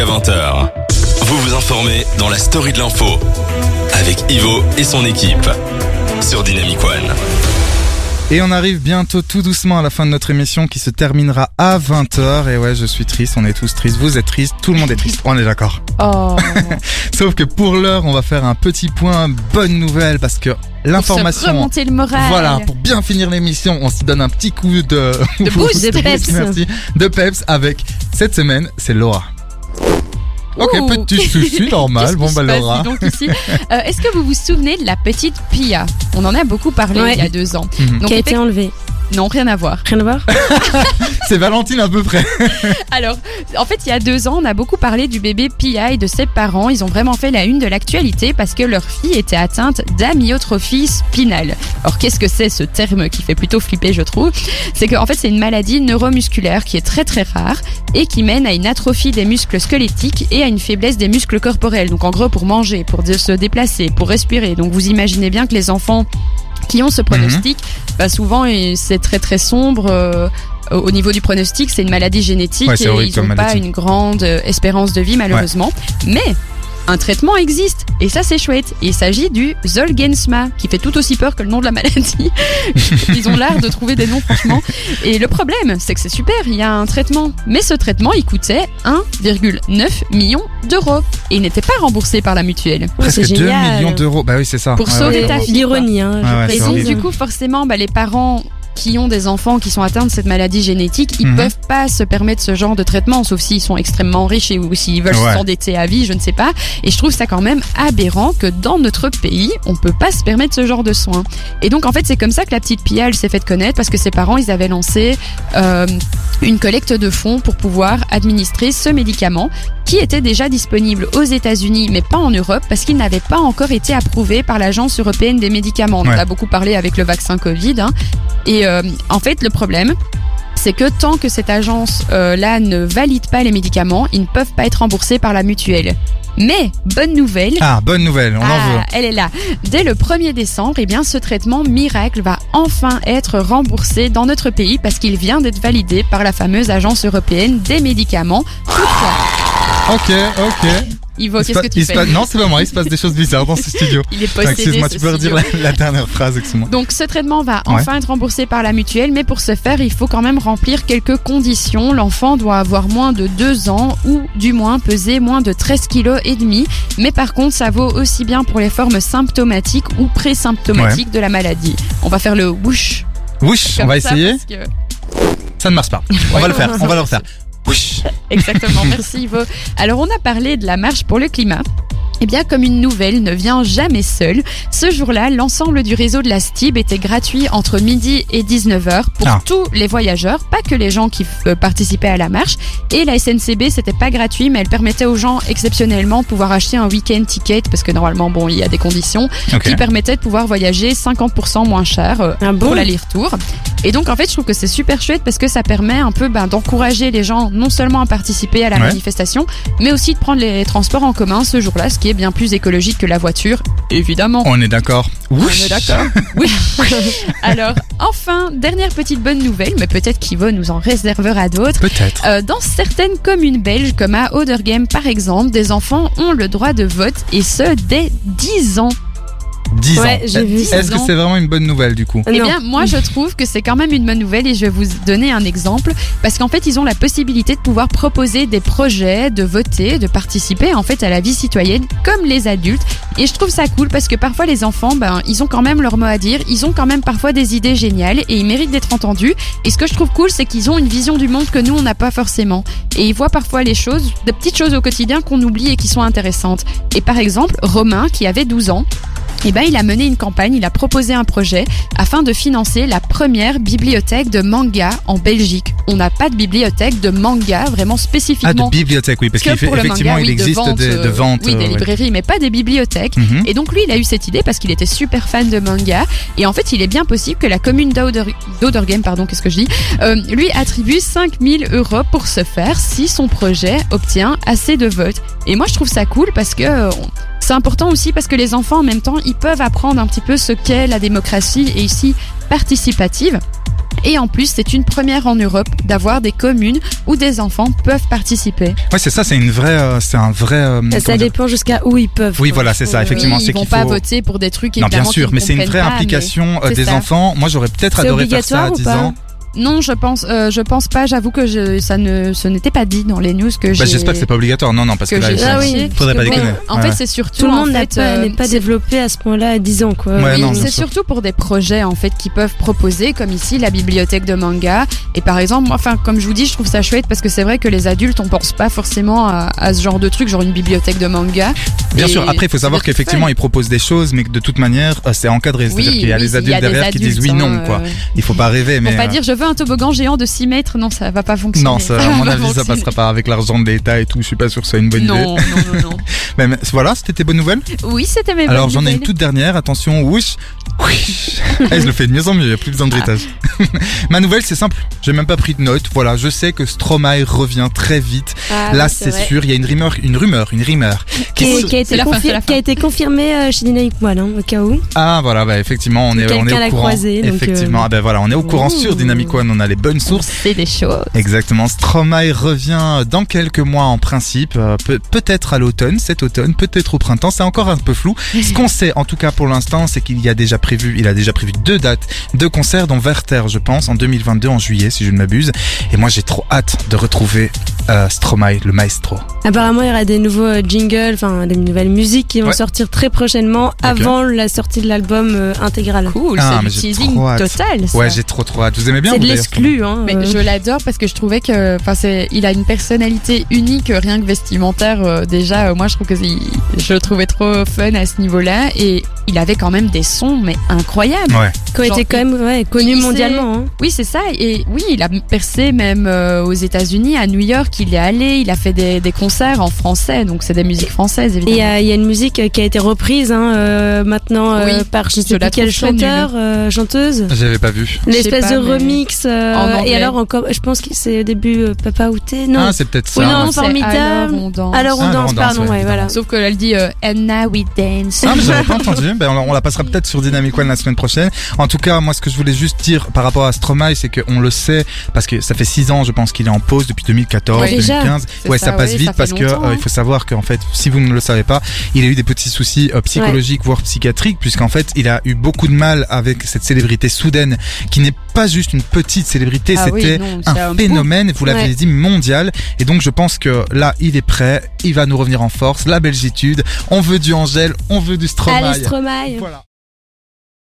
jusqu'à 20h. Vous vous informez dans la story de l'info avec Ivo et son équipe sur Dynamic One. Et on arrive bientôt tout doucement à la fin de notre émission qui se terminera à 20h. Et ouais, je suis triste, on est tous tristes, vous êtes tristes, tout le monde est triste, on est d'accord. Oh. Sauf que pour l'heure, on va faire un petit point bonne nouvelle parce que Pour se l'information... remonter le moral. Voilà, pour bien finir l'émission, on se donne un petit coup de, De boost, de peps. Merci. De peps avec cette semaine, c'est Laura. Ok, Ouh. petit souci normal. Bon bah Laura. donc ici Euh, Est-ce que vous vous souvenez de la petite Pia? On en a beaucoup parlé Ouais. il y a deux ans. Mhm. Donc, qui a été enlevé. Non, rien à voir. Rien à voir C'est Valentine à peu près. Alors, en fait, il y a deux ans, on a beaucoup parlé du bébé Pia et de ses parents. Ils ont vraiment fait la une de l'actualité parce que leur fille était atteinte d'amyotrophie spinale. Alors, qu'est-ce que c'est ce terme qui fait plutôt flipper, je trouve? C'est qu'en fait, c'est une maladie neuromusculaire qui est très très rare et qui mène à une atrophie des muscles squelettiques et à une faiblesse des muscles corporels. Donc, en gros, pour manger, pour se déplacer, pour respirer. Donc, vous imaginez bien que les enfants qui ont ce pronostic, bah souvent c'est très très sombre. euh, au niveau du pronostic, c'est une maladie génétique Ouais, et ils n'ont pas une grande euh, espérance de vie malheureusement. Mais un traitement existe et ça c'est chouette. Il s'agit du Zolgensma qui fait tout aussi peur que le nom de la maladie. Ils ont l'art de trouver des noms franchement. Et le problème, c'est que c'est super, il y a un traitement. Mais ce traitement, il coûtait 1,9 million d'euros et il n'était pas remboursé par la mutuelle. Presque c'est 2 génial. millions d'euros. Bah oui, c'est ça. Pour Ouais, sauver ouais, ta fille, L'ironie, hein. Ah. Et donc, du coup, forcément, bah, les parents qui ont des enfants qui sont atteints de cette maladie génétique, ils Mhm. peuvent pas se permettre ce genre de traitement, sauf s'ils sont extrêmement riches et ou s'ils veulent Ouais. s'endetter à vie, je ne sais pas. Et je trouve ça quand même aberrant que dans notre pays, on peut pas se permettre ce genre de soins. Et donc, en fait, c'est comme ça que la petite Pia, elle s'est faite connaître parce que ses parents, ils avaient lancé euh, une collecte de fonds pour pouvoir administrer ce médicament qui était déjà disponible aux États-Unis, mais pas en Europe, parce qu'il n'avait pas encore été approuvé par l'Agence européenne des médicaments. On a beaucoup parlé avec le vaccin Covid. hein. Et euh, en fait, le problème, c'est que tant que cette agence-là ne valide pas les médicaments, ils ne peuvent pas être remboursés par la mutuelle. Mais, bonne nouvelle, Ah, bonne nouvelle, on en veut. ah, elle est là. Dès le 1er décembre, eh bien, ce traitement miracle va enfin être remboursé dans notre pays parce qu'il vient d'être validé par la fameuse agence européenne des médicaments. Ok, ok. Ivo, qu'est-ce que tu il se fais pa- Non, c'est pas moi, il se passe des choses bizarres dans ce studio. Il est possédé. Excuse-moi, tu peux redire la, la dernière phrase, excuse-moi. Donc ce traitement va enfin être remboursé par la mutuelle, mais pour ce faire, il faut quand même remplir quelques conditions. L'enfant doit avoir moins de 2 ans ou du moins peser moins de 13 kg et demi. Mais par contre, ça vaut aussi bien pour les formes symptomatiques ou présymptomatiques de la maladie. On va faire le whoosh. Wish, on va ça, essayer. parce que- Ça ne marche pas. On va le faire, on va le refaire. Wish. Exactement, merci Ivo. Alors on a parlé de la marche pour le climat. Eh bien, comme une nouvelle ne vient jamais seule, ce jour-là, l'ensemble du réseau de la STIB était gratuit entre midi et 19h pour Ah. tous les voyageurs, pas que les gens qui euh, participaient à la marche. Et la SNCB, c'était pas gratuit, mais elle permettait aux gens exceptionnellement de pouvoir acheter un week-end ticket, parce que normalement, bon, il y a des conditions, qui permettaient de pouvoir voyager 50% moins cher euh, Ah bon? pour l'aller-retour. Et donc en fait, je trouve que c'est super chouette parce que ça permet un peu ben, d'encourager les gens non seulement à participer à la Ouais. manifestation, mais aussi de prendre les transports en commun ce jour-là, ce qui est bien plus écologique que la voiture, évidemment. On est d'accord. On est d'accord. Oui. Alors, enfin, dernière petite bonne nouvelle, mais peut-être qu'Ivo nous en réservera d'autres. Peut-être. Euh, dans certaines communes belges, comme à Odergem par exemple, des enfants ont le droit de vote et ce dès 10 ans. 10 Ouais, ans. j'ai vu Est-ce que c'est vraiment une bonne nouvelle du coup Eh Non. bien, moi, je trouve que c'est quand même une bonne nouvelle et je vais vous donner un exemple parce qu'en fait, ils ont la possibilité de pouvoir proposer des projets, de voter, de participer en fait à la vie citoyenne comme les adultes. Et je trouve ça cool parce que parfois les enfants, ben, ils ont quand même leur mot à dire, ils ont quand même parfois des idées géniales et ils méritent d'être entendus. Et ce que je trouve cool, c'est qu'ils ont une vision du monde que nous, on n'a pas forcément. Et ils voient parfois les choses, de petites choses au quotidien qu'on oublie et qui sont intéressantes. Et par exemple, Romain, qui avait 12 ans, eh ben, il a mené une campagne, il a proposé un projet afin de financer la première bibliothèque de manga en Belgique. On n'a pas de bibliothèque de manga vraiment Ah, spécifiquement. de bibliothèque, oui, parce qu'effectivement, il oui, de existe des, de euh, ventes. Oui, des euh, ouais. librairies, mais pas des bibliothèques. Mhm. Et donc lui, il a eu cette idée parce qu'il était super fan de manga. Et en fait, il est bien possible que la commune d'Oder- d'Odergem, pardon, qu'est-ce que je dis, euh, lui attribue 5000 euros pour ce faire si son projet obtient assez de votes. Et moi, je trouve ça cool parce que euh, c'est important aussi parce que les enfants, en même temps, ils peuvent apprendre un petit peu ce qu'est la démocratie et ici participative. Et en plus, c'est une première en Europe d'avoir des communes où des enfants peuvent participer. Ouais, c'est ça, c'est une vraie, euh, c'est un vrai. euh, Ça dépend jusqu'à où ils peuvent. Oui, quoi. voilà, c'est ça, effectivement. Oui, ils vont pas faut- voter pour des trucs Non, bien sûr, mais c'est une vraie implication euh, des ça. enfants. Moi, j'aurais peut-être adoré faire ça à obligatoire ou 10 pas ans. Non, je pense, euh, je pense pas. J'avoue que je, ça ne, ce n'était pas dit dans les news que j'ai. Bah, j'espère que c'est pas obligatoire. Non, non, parce que, que là, Ah oui. Faudrait pas déconner. En Ouais. fait, c'est surtout Tout le monde n'est fait, pas, euh, n'est pas développé à ce point-là à 10 ans, quoi. Ouais, c'est surtout pour des projets en fait qui peuvent proposer, comme ici la bibliothèque de manga. Et par exemple, moi, enfin comme je vous dis, je trouve ça chouette parce que c'est vrai que les adultes, on pense pas forcément à, à ce genre de truc, genre une bibliothèque de manga. Bien sûr, après, il faut savoir qu'effectivement, ils proposent des choses, mais que de toute manière, euh, c'est encadré. C'est-à-dire Oui, qu'il y a oui, les adultes derrière qui disent oui, adultes, non, hein, quoi. euh, Il faut pas rêver, mais. Pour pas euh, dire je veux un toboggan géant de 6 mètres, non, ça va pas fonctionner. Non, ça, à mon avis, ça passera pas avec l'argent de l'État et tout. Je suis pas sûr que ce soit une bonne idée. Non, non, non, non. Mais, mais voilà, c'était tes bonnes nouvelles? Oui, c'était mes Alors bonnes j'en ai une toute dernière, attention, whoosh, whoosh. Eh, je le fais de mieux en mieux, il n'y a plus besoin de bruitage. Ma nouvelle c'est simple, j'ai même pas pris de notes, voilà, je sais que Stromae revient très vite, Ah, là oui, c'est sûr, il y a une rumeur, une rumeur, une rumeur. Qui, qui- est- qui a été C'est la fin, confi- c'est la fin. qui a été confirmée euh, chez Dynamic One, hein, au cas où. Ah voilà, bah effectivement, on est, on Quelqu'un est l'a au courant. croisé, donc, effectivement, euh, ah ben voilà, on est au courant ouh. sur Dynamic One, on a les bonnes sources. C'est des choses. Exactement, Stromae revient dans quelques mois en principe, euh, peut- peut-être à l'automne, cet automne, peut-être au printemps, c'est encore un peu flou. Ce qu'on sait en tout cas pour l'instant, c'est qu'il y a déjà prévu, il a déjà prévu deux dates de concerts dans Werther, je pense, en 2022 en juillet si je ne m'abuse. Et moi j'ai trop hâte de retrouver euh, Stromae, le maestro. Apparemment, il y aura des nouveaux euh, jingles, enfin des nouvelles musiques qui vont Ouais. sortir très prochainement avant la sortie de l'album euh, intégral. Cool, Ah, c'est du j'ai teasing trop hâte. total. ça. Ouais, j'ai trop trop hâte. Vous aimez bien C'est de l'exclu, hein. Mais euh. je l'adore parce que je trouvais que, enfin, c'est, il a une personnalité unique, rien que vestimentaire. euh, déjà, euh, moi, je trouve que je le trouvais trop fun à ce niveau-là, et il avait quand même des sons, mais incroyables. Ouais. qui été quand même ouais, connu mondialement. hein. Oui, c'est ça. Et oui, il a percé même euh, aux États-Unis, à New York. Il est allé, il a fait des, des concerts en français, donc c'est des musiques françaises Et il y, évidemment. a- il y a une musique euh, qui a été reprise hein, euh, maintenant euh, par je je sais plus quel chanteur, euh, chanteuse. J'avais pas vu. L'espèce pas, de mais remix. euh, et alors encore, je pense que c'est au début euh, Papa Outé. Non. Ah, c'est peut-être ça. Oui, non, formidable. Alors on danse. alors on Ah, alors danse, on danse, pardon, ouais, ouais, évidemment. voilà. Sauf qu'elle dit euh, And now we dance. Ah, mais j'avais pas entendu. Ben, on, la- on la passera peut-être sur Dynamic One la semaine prochaine. En tout cas, moi, ce que je voulais juste dire par rapport à Stromae, c'est qu'on le sait, parce que ça fait 6 ans, je pense qu'il est en pause depuis 2014, Ouais, déjà. 2015. C'est Ouais, ça, ça, passe ouais, vite ça parce que euh, il faut savoir qu'en fait, si vous ne le savez pas, il a eu des petits soucis euh, psychologiques, voire psychiatriques, puisqu'en fait, il a eu beaucoup de mal avec cette célébrité soudaine, qui n'est pas juste une petite célébrité, Ah c'était un un phénomène, vous l'avez dit, mondial. Et donc, je pense que là, il est prêt, il va nous revenir en force, la belgitude, on veut du Angèle, on veut du Stromae. Allez, Stromae. Voilà.